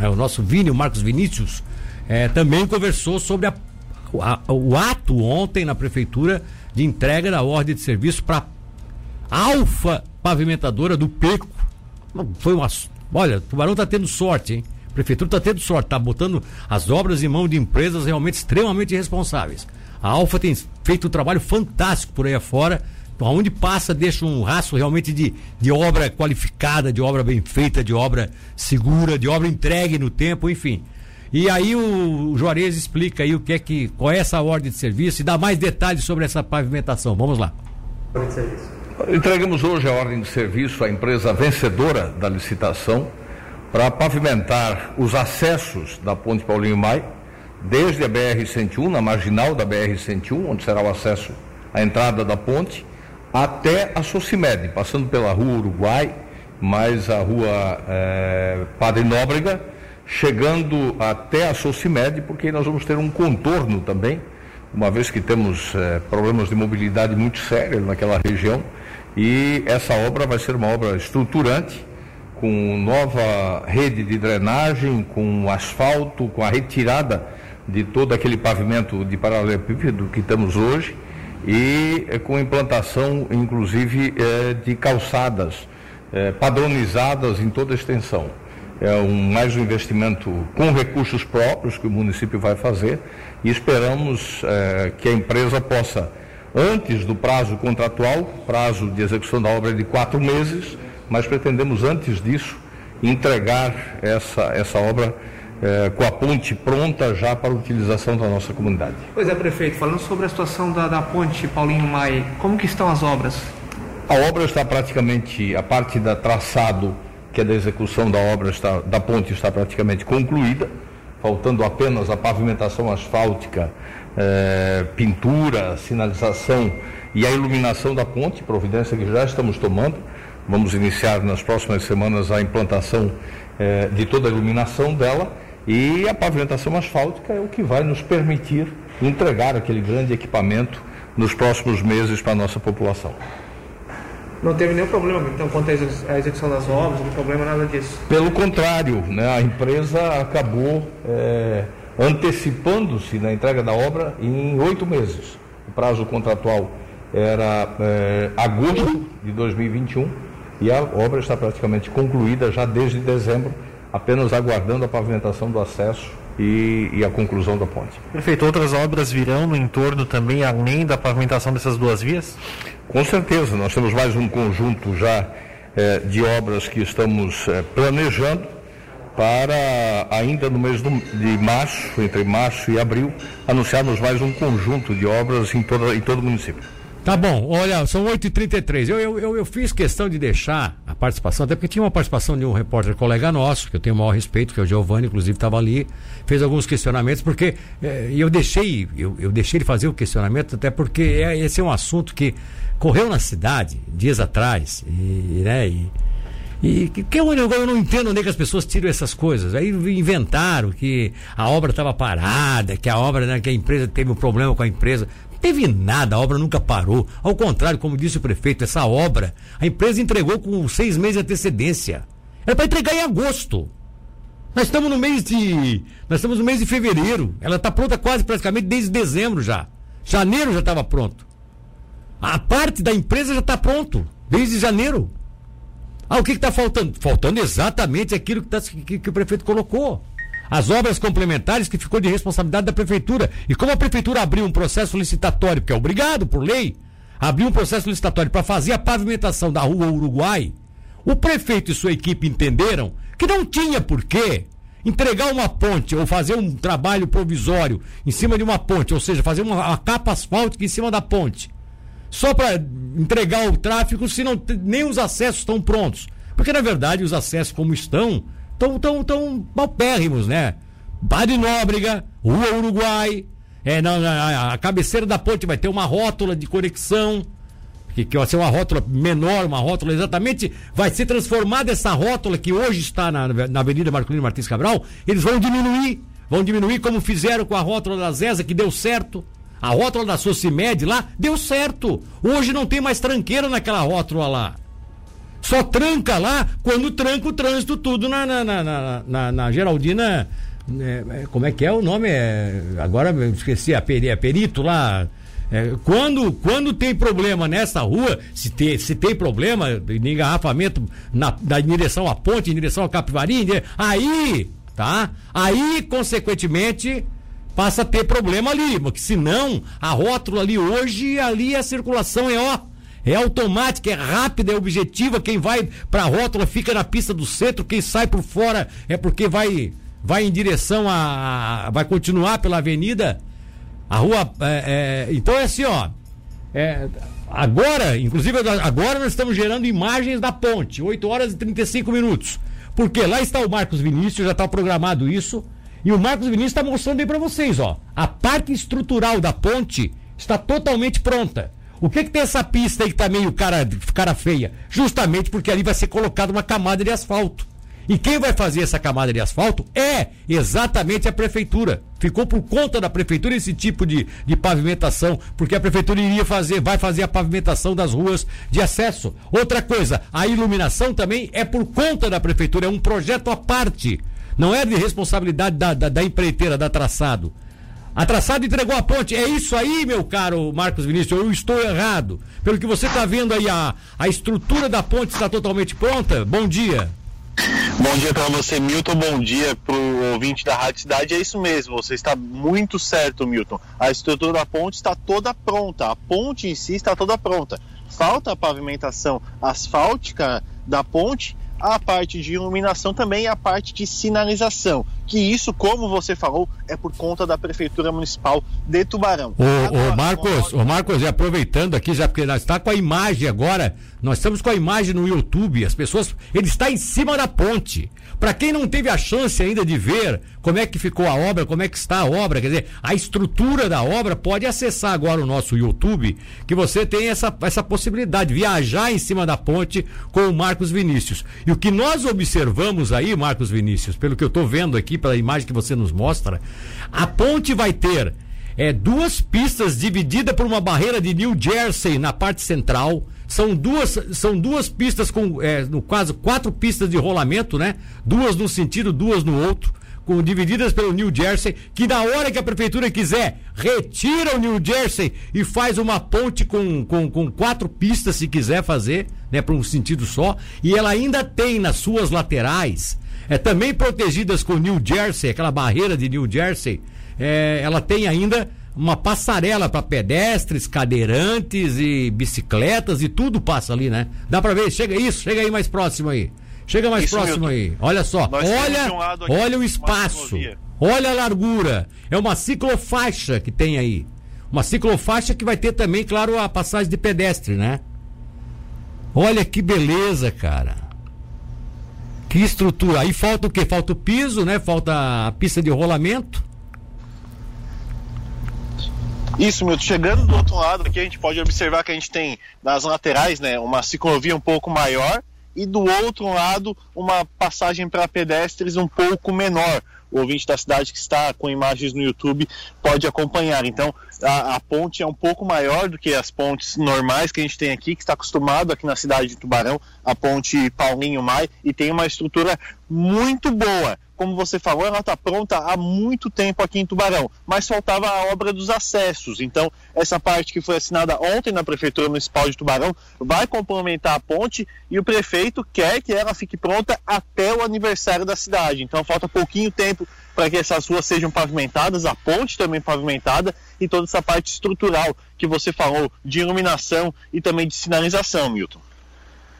né? O nosso Vini, o Marcos Vinícius, é, também conversou sobre a, a, o ato ontem na prefeitura de entrega da ordem de serviço para Alfa Pavimentadora do Peco. Foi uma. Olha, o Tubarão tá tendo sorte, hein? A prefeitura está tendo sorte, está botando as obras em mão de empresas realmente extremamente responsáveis. A Alfa tem feito um trabalho fantástico por aí afora. Onde passa, deixa um rastro realmente de, de obra qualificada, de obra bem feita, de obra segura, de obra entregue no tempo, enfim. E aí o, Juarez explica aí o que é que, qual é essa ordem de serviço e dá mais detalhes sobre essa pavimentação. Vamos lá. Entregamos hoje a ordem de serviço à empresa vencedora da licitação para pavimentar os acessos da Ponte Paulinho Mai, desde a BR-101, na marginal da BR-101, onde será o acesso à entrada da ponte, até a Socimed, passando pela Rua Uruguai, mais a Rua é, Padre Nóbrega, chegando até a Socimed, porque nós vamos ter um contorno também, uma vez que temos é, problemas de mobilidade muito sérios naquela região, e essa obra vai ser uma obra estruturante, com nova rede de drenagem, com asfalto, com a retirada de todo aquele pavimento de paralelepípedo que temos hoje e eh, com implantação, inclusive, eh, de calçadas eh, padronizadas em toda a extensão. É um, mais um investimento com recursos próprios que o município vai fazer e esperamos que a empresa possa, antes do prazo contratual, prazo de execução da obra é de quatro meses, mas pretendemos antes disso entregar essa, essa obra eh, com a ponte pronta já para utilização da nossa comunidade. Pois é, prefeito, falando sobre a situação da, da ponte Paulinho Maia, como que estão as obras? A obra está praticamente, a parte da traçado, que é da execução da obra, está, da ponte está praticamente concluída, faltando apenas a pavimentação asfáltica, eh, pintura, sinalização e a iluminação da ponte, providência que já estamos tomando. Vamos iniciar nas próximas semanas a implantação eh, de toda a iluminação dela e a pavimentação asfáltica é o que vai nos permitir entregar aquele grande equipamento nos próximos meses para a nossa população. Não teve nenhum problema, então, quanto à execução das obras, não problema, nada disso? Pelo contrário, né, a empresa acabou é, antecipando-se na entrega da obra em oito meses. O prazo contratual era é, agosto de 2021 e a obra está praticamente concluída já desde dezembro, apenas aguardando a pavimentação do acesso e, e, a conclusão da ponte. Prefeito, outras obras virão no entorno também, além da pavimentação dessas duas vias? Com certeza, nós temos mais um conjunto já eh, de obras que estamos eh, planejando para ainda no mês de março, entre março e abril, anunciarmos mais um conjunto de obras em, toda, em todo o município. Tá bom, olha, são 8h33. Eu, eu, eu, eu, fiz questão de deixar a participação, até porque tinha uma participação de um repórter colega nosso, que eu tenho o maior respeito, que é o Giovanni, inclusive estava ali, fez alguns questionamentos, porque eh, eu deixei, eu, eu deixei de fazer o questionamento, até porque é, esse é um assunto que correu na cidade dias atrás, e, né, e, e que, que eu, eu não entendo onde é que as pessoas tiram essas coisas. Aí inventaram que a obra estava parada, que a obra, né, que a empresa teve um problema com a empresa teve nada, a obra nunca parou. Ao contrário, como disse o prefeito, essa obra a empresa entregou com seis meses de antecedência. Era para entregar em agosto. Nós estamos no mês de. Nós estamos no mês de fevereiro. Ela está pronta quase praticamente desde dezembro já. Janeiro já estava pronto. A parte da empresa já está pronto. Desde janeiro. Ah, o que está faltando? Faltando exatamente aquilo que, tá, que, que o prefeito colocou as obras complementares que ficou de responsabilidade da prefeitura. E como a prefeitura abriu um processo licitatório, que é obrigado por lei, abriu um processo licitatório para fazer a pavimentação da rua Uruguai, o prefeito e sua equipe entenderam que não tinha porquê entregar uma ponte ou fazer um trabalho provisório em cima de uma ponte, ou seja, fazer uma, uma capa asfáltica em cima da ponte, só para entregar o tráfego se não, nem os acessos estão prontos. Porque na verdade os acessos como estão tão, tão, tão paupérrimos, né? Padre Nóbrega, Rua Uruguai, é, na, na, a cabeceira da ponte vai ter uma rótula de conexão, que, que vai ser uma rótula menor, uma rótula exatamente, vai ser transformada essa rótula que hoje está na, na Avenida Marcolino Martins Cabral, eles vão diminuir, vão diminuir como fizeram com a rótula da Zesa, que deu certo. A rótula da Socimed lá deu certo. Hoje não tem mais tranqueira naquela rótula lá. Só tranca lá quando tranca o trânsito tudo na, na, na, na, na Geraldina. É, é, como é que é o nome? É, agora eu esqueci, a, peri, a perito lá. É, quando, quando tem problema nessa rua, se tem, se tem problema de engarrafamento na, na direção à ponte, em direção ao Capivari, aí, tá? Aí, consequentemente, passa a ter problema ali, porque senão a rótula ali hoje, ali a circulação é ó é automática, é rápida, é objetiva. Quem vai para a rótula fica na pista do centro, quem sai por fora é porque vai vai em direção a, vai continuar pela avenida. A rua. É, é, então é assim, ó. É, agora, inclusive, agora nós estamos gerando imagens da ponte, 8 horas e 35 minutos. Porque lá está o Marcos Vinícius, já está programado isso. E o Marcos Vinícius está mostrando aí para vocês, ó. A parte estrutural da ponte está totalmente pronta. O que, que tem essa pista aí que tá meio cara, cara feia? Justamente porque ali vai ser colocada uma camada de asfalto. E quem vai fazer essa camada de asfalto é exatamente a prefeitura. Ficou por conta da prefeitura esse tipo de, de pavimentação, porque a prefeitura iria fazer, vai fazer a pavimentação das ruas de acesso. Outra coisa, a iluminação também é por conta da prefeitura, é um projeto à parte. Não é de responsabilidade da, da, da empreiteira, da traçado. A traçado entregou a ponte. É isso aí, meu caro Marcos Vinícius. Eu estou errado. Pelo que você está vendo aí, a, a estrutura da ponte está totalmente pronta. Bom dia. Bom dia para você, Milton. Bom dia para o ouvinte da Rádio Cidade. É isso mesmo, você está muito certo, Milton. A estrutura da ponte está toda pronta. A ponte em si está toda pronta. Falta a pavimentação asfáltica da ponte a parte de iluminação também e a parte de sinalização. Que isso, como você falou, é por conta da Prefeitura Municipal de Tubarão. O, o Marcos, o Marcos, aproveitando aqui, já porque nós está com a imagem agora, nós estamos com a imagem no YouTube, as pessoas, ele está em cima da ponte. Para quem não teve a chance ainda de ver como é que ficou a obra, como é que está a obra, quer dizer, a estrutura da obra, pode acessar agora o nosso YouTube, que você tem essa, essa possibilidade, viajar em cima da ponte com o Marcos Vinícius. E o que nós observamos aí, Marcos Vinícius, pelo que eu estou vendo aqui, pela imagem que você nos mostra, a ponte vai ter é, duas pistas divididas por uma barreira de New Jersey na parte central são duas, são duas pistas com, é, no caso, quatro pistas de rolamento, né? Duas num sentido, duas no outro, com, divididas pelo New Jersey, que na hora que a prefeitura quiser, retira o New Jersey e faz uma ponte com, com, com quatro pistas, se quiser fazer, né? Para um sentido só. E ela ainda tem nas suas laterais, é, também protegidas com New Jersey, aquela barreira de New Jersey, é, ela tem ainda uma passarela para pedestres, cadeirantes e bicicletas e tudo passa ali, né? Dá para ver, chega isso, chega aí mais próximo aí. Chega mais isso, próximo Milton. aí. Olha só, Nós olha, um olha o espaço. Olha a largura. É uma ciclofaixa que tem aí. Uma ciclofaixa que vai ter também, claro, a passagem de pedestre, né? Olha que beleza, cara. Que estrutura. Aí falta o quê? Falta o piso, né? Falta a pista de rolamento. Isso, Milton. Chegando do outro lado aqui, a gente pode observar que a gente tem nas laterais, né, uma ciclovia um pouco maior e do outro lado uma passagem para pedestres um pouco menor. O ouvinte da cidade que está com imagens no YouTube pode acompanhar. Então, a, a, ponte é um pouco maior do que as pontes normais que a gente tem aqui, que está acostumado aqui na cidade de Tubarão, a ponte Paulinho Mai, e tem uma estrutura muito boa como você falou, ela está pronta há muito tempo aqui em Tubarão, mas faltava a obra dos acessos. Então, essa parte que foi assinada ontem na Prefeitura Municipal de Tubarão vai complementar a ponte e o prefeito quer que ela fique pronta até o aniversário da cidade. Então, falta pouquinho tempo para que essas ruas sejam pavimentadas, a ponte também pavimentada e toda essa parte estrutural que você falou de iluminação e também de sinalização, Milton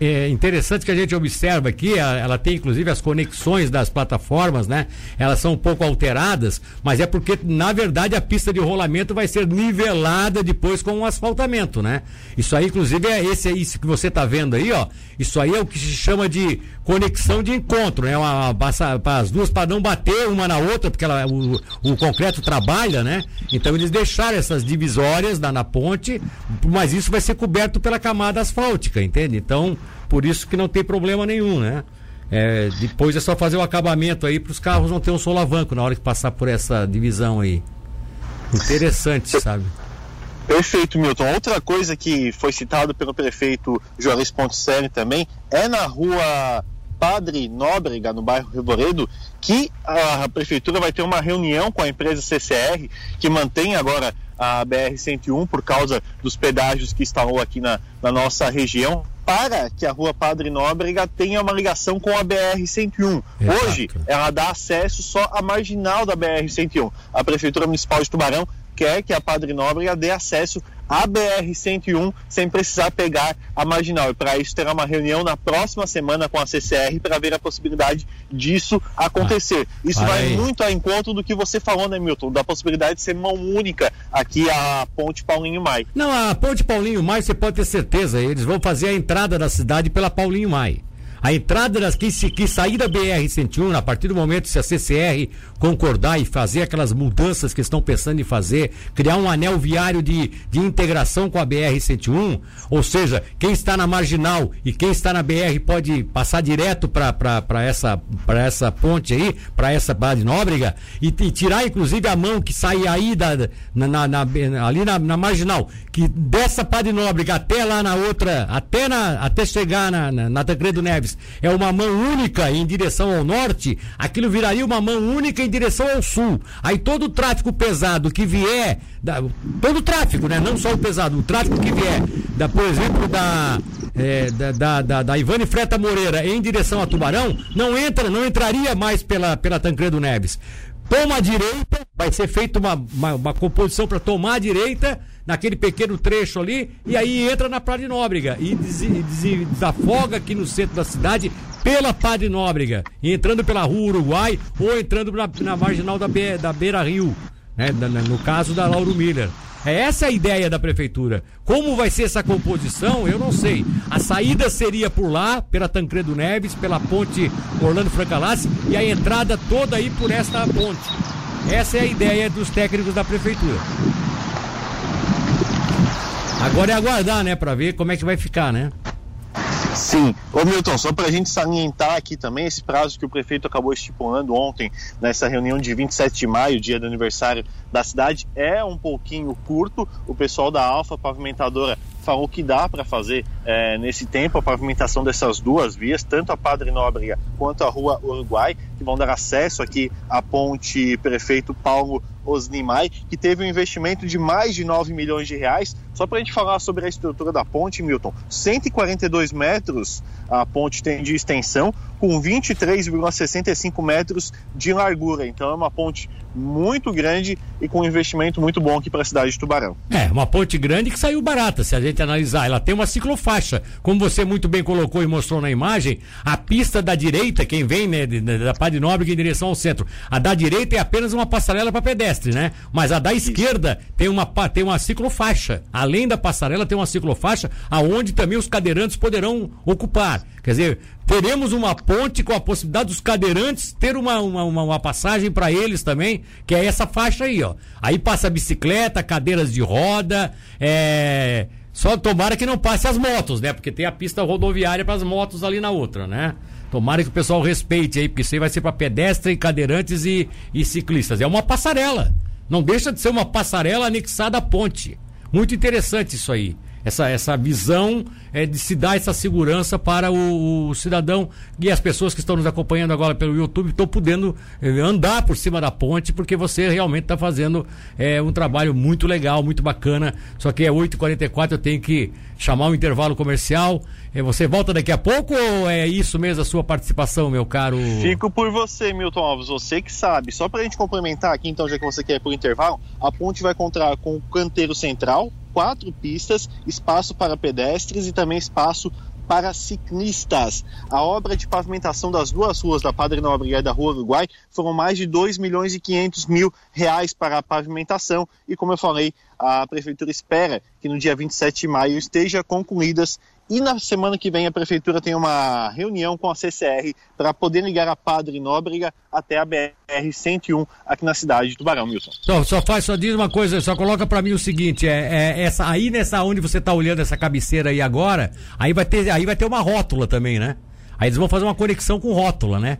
é interessante que a gente observa aqui, ela tem inclusive as conexões das plataformas, né? Elas são um pouco alteradas, mas é porque, na verdade, a pista de rolamento vai ser nivelada depois com o um asfaltamento, né? Isso aí, inclusive, é esse é isso que você está vendo aí, ó. Isso aí é o que se chama de conexão de encontro, né? Uma, para as duas para não bater uma na outra, porque ela, o, o, concreto trabalha, né? Então eles deixaram essas divisórias na, na ponte, mas isso vai ser coberto pela camada asfáltica, entende? Então, por isso que não tem problema nenhum, né? É, depois é só fazer o acabamento aí para os carros não ter um solavanco na hora que passar por essa divisão aí. Interessante, sabe? Perfeito, Milton. Outra coisa que foi citado pelo prefeito Juarez Ponticelli também é na rua Padre Nóbrega, no bairro Revoredo, que a prefeitura vai ter uma reunião com a empresa CCR, que mantém agora a BR-101 por causa dos pedágios que instalou aqui na, na nossa região, para que a rua Padre Nóbrega tenha uma ligação com a BR-101. Hoje, ela dá acesso só à marginal da BR-101. A Prefeitura Municipal de Tubarão quer que a Padre Nóbrega dê acesso à BR-101 sem precisar pegar a marginal. E para isso terá uma reunião na próxima semana com a CCR para ver a possibilidade disso acontecer. Ah, isso vai aí. muito ao encontro do que você falou, né, Milton? Da possibilidade de ser mão única aqui a Ponte Paulinho Mai. Não, a Ponte Paulinho Mai, você pode ter certeza, eles vão fazer a entrada da cidade pela Paulinho Mai. A entrada das que, que sair da BR-101, a partir do momento se a CCR concordar e fazer aquelas mudanças que estão pensando em fazer, criar um anel viário de, de integração com a BR-101, ou seja, quem está na marginal e quem está na BR pode passar direto para essa, essa ponte aí, para essa base nóbrega, e, e, tirar inclusive a mão que sai aí da, na, na, na ali na, na, marginal, que dessa Padre Nóbrega até lá na outra, até, na, até chegar na, na, na Tancredo Neves, é uma mão única em direção ao norte, aquilo viraria uma mão única em direção ao sul. Aí todo o tráfego pesado que vier, da, todo o tráfego, né? Não só o pesado, o tráfego que vier, da, por exemplo, da, é, da, da, da, da Ivane Freta Moreira em direção a Tubarão, não entra, não entraria mais pela, pela Tancredo Neves. Toma a direita, vai ser feita uma, uma, uma composição para tomar a direita naquele pequeno trecho ali, e aí entra na Padre Nóbrega e des, des, desafoga aqui no centro da cidade pela Padre Nóbrega, entrando pela Rua Uruguai ou entrando na, na marginal da, Be, da Beira Rio, né? no caso da Lauro Miller. É essa a ideia da prefeitura. Como vai ser essa composição, eu não sei. A saída seria por lá, pela Tancredo Neves, pela ponte Orlando Francalassi e a entrada toda aí por esta ponte. Essa é a ideia dos técnicos da prefeitura. Agora é aguardar, né, para ver como é que vai ficar, né? Sim. Ô Milton, só para a gente salientar aqui também esse prazo que o prefeito acabou estipulando ontem, nessa reunião de 27 de maio, dia do aniversário da cidade, é um pouquinho curto. O pessoal da Alfa Pavimentadora falou que dá para fazer é, nesse tempo a pavimentação dessas duas vias, tanto a Padre Nóbrega quanto a Rua Uruguai, que vão dar acesso aqui à ponte Prefeito Paulo Osnimai, que teve um investimento de mais de 9 milhões de reais. Só para a gente falar sobre a estrutura da ponte, Milton, 142 metros a ponte tem de extensão, com 23,65 metros de largura. Então é uma ponte muito grande e com um investimento muito bom aqui para a cidade de Tubarão. É, uma ponte grande que saiu barata, se a gente analisar. Ela tem uma ciclofaixa. Como você muito bem colocou e mostrou na imagem, a pista da direita, quem vem né, da Padre Nobre em direção ao centro, a da direita é apenas uma passarela para pedestre, né? Mas a da esquerda tem uma, tem uma ciclofaixa. Além da passarela, tem uma ciclofaixa aonde também os cadeirantes poderão ocupar. Quer dizer, teremos uma ponte com a possibilidade dos cadeirantes ter uma, uma, uma, uma passagem para eles também, que é essa faixa aí, ó. Aí passa bicicleta, cadeiras de roda, é. Só tomara que não passe as motos, né? Porque tem a pista rodoviária para as motos ali na outra, né? Tomara que o pessoal respeite aí, porque isso aí vai ser para pedestres, cadeirantes e, e ciclistas. É uma passarela. Não deixa de ser uma passarela anexada à ponte. Muito interessante isso aí essa, essa visão é, de se dar essa segurança para o, o, cidadão e as pessoas que estão nos acompanhando agora pelo YouTube estão podendo é, andar por cima da ponte porque você realmente está fazendo é, um trabalho muito legal, muito bacana. Só que é 8h44, eu tenho que chamar um intervalo comercial. É, você volta daqui a pouco ou é isso mesmo a sua participação, meu caro? Fico por você, Milton Alves, você que sabe. Só para a gente complementar aqui, então, já que você quer ir por intervalo, a ponte vai contar com o canteiro central, quatro pistas, espaço para pedestres e também espaço para ciclistas. A obra de pavimentação das duas ruas da Padre Nobre e da Rua Uruguai foram mais de 2 milhões e 500 mil reais para a pavimentação e, como eu falei, a Prefeitura espera que no dia 27 de maio esteja concluídas e na semana que vem a prefeitura tem uma reunião com a CCR para poder ligar a Padre Nóbrega até a BR-101 aqui na cidade de Tubarão, Milton. Só, só faz, só diz uma coisa, só coloca para mim o seguinte, é, é, essa aí nessa onde você está olhando essa cabeceira aí agora, aí vai ter, aí vai ter uma rótula também, né? Aí eles vão fazer uma conexão com rótula, né?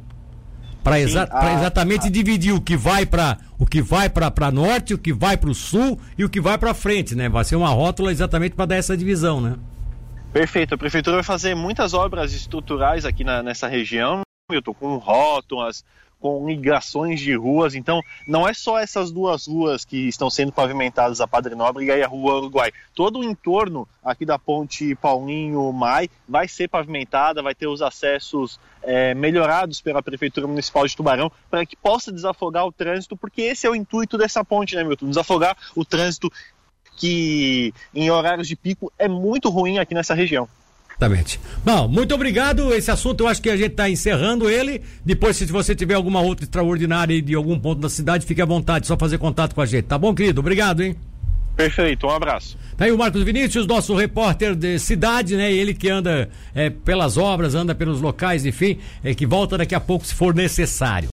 para exa exatamente a- dividir o que vai para o que vai para norte, o que vai para o sul e o que vai para frente, né? Vai ser uma rótula exatamente para dar essa divisão, né? Perfeito. A prefeitura vai fazer muitas obras estruturais aqui na- nessa região, Milton, com rótulas, com ligações de ruas. Então, não é só essas duas ruas que estão sendo pavimentadas, a Padre Nóbrega e a Rua Uruguai. Todo o entorno aqui da ponte Paulinho Mai vai ser pavimentada, vai ter os acessos eh, melhorados pela Prefeitura Municipal de Tubarão para que possa desafogar o trânsito, porque esse é o intuito dessa ponte, né, Milton? Desafogar o trânsito que em horários de pico é muito ruim aqui nessa região. Exatamente. Bom, muito obrigado. Esse assunto eu acho que a gente está encerrando ele. Depois, se você tiver alguma outra extraordinária de algum ponto da cidade, fique à vontade, só fazer contato com a gente. Tá bom, querido? Obrigado, hein? Perfeito, um abraço. Tá aí o Marcos Vinícius, nosso repórter de cidade, né? Ele que anda é, pelas obras, anda pelos locais, enfim, é, que volta daqui a pouco se for necessário.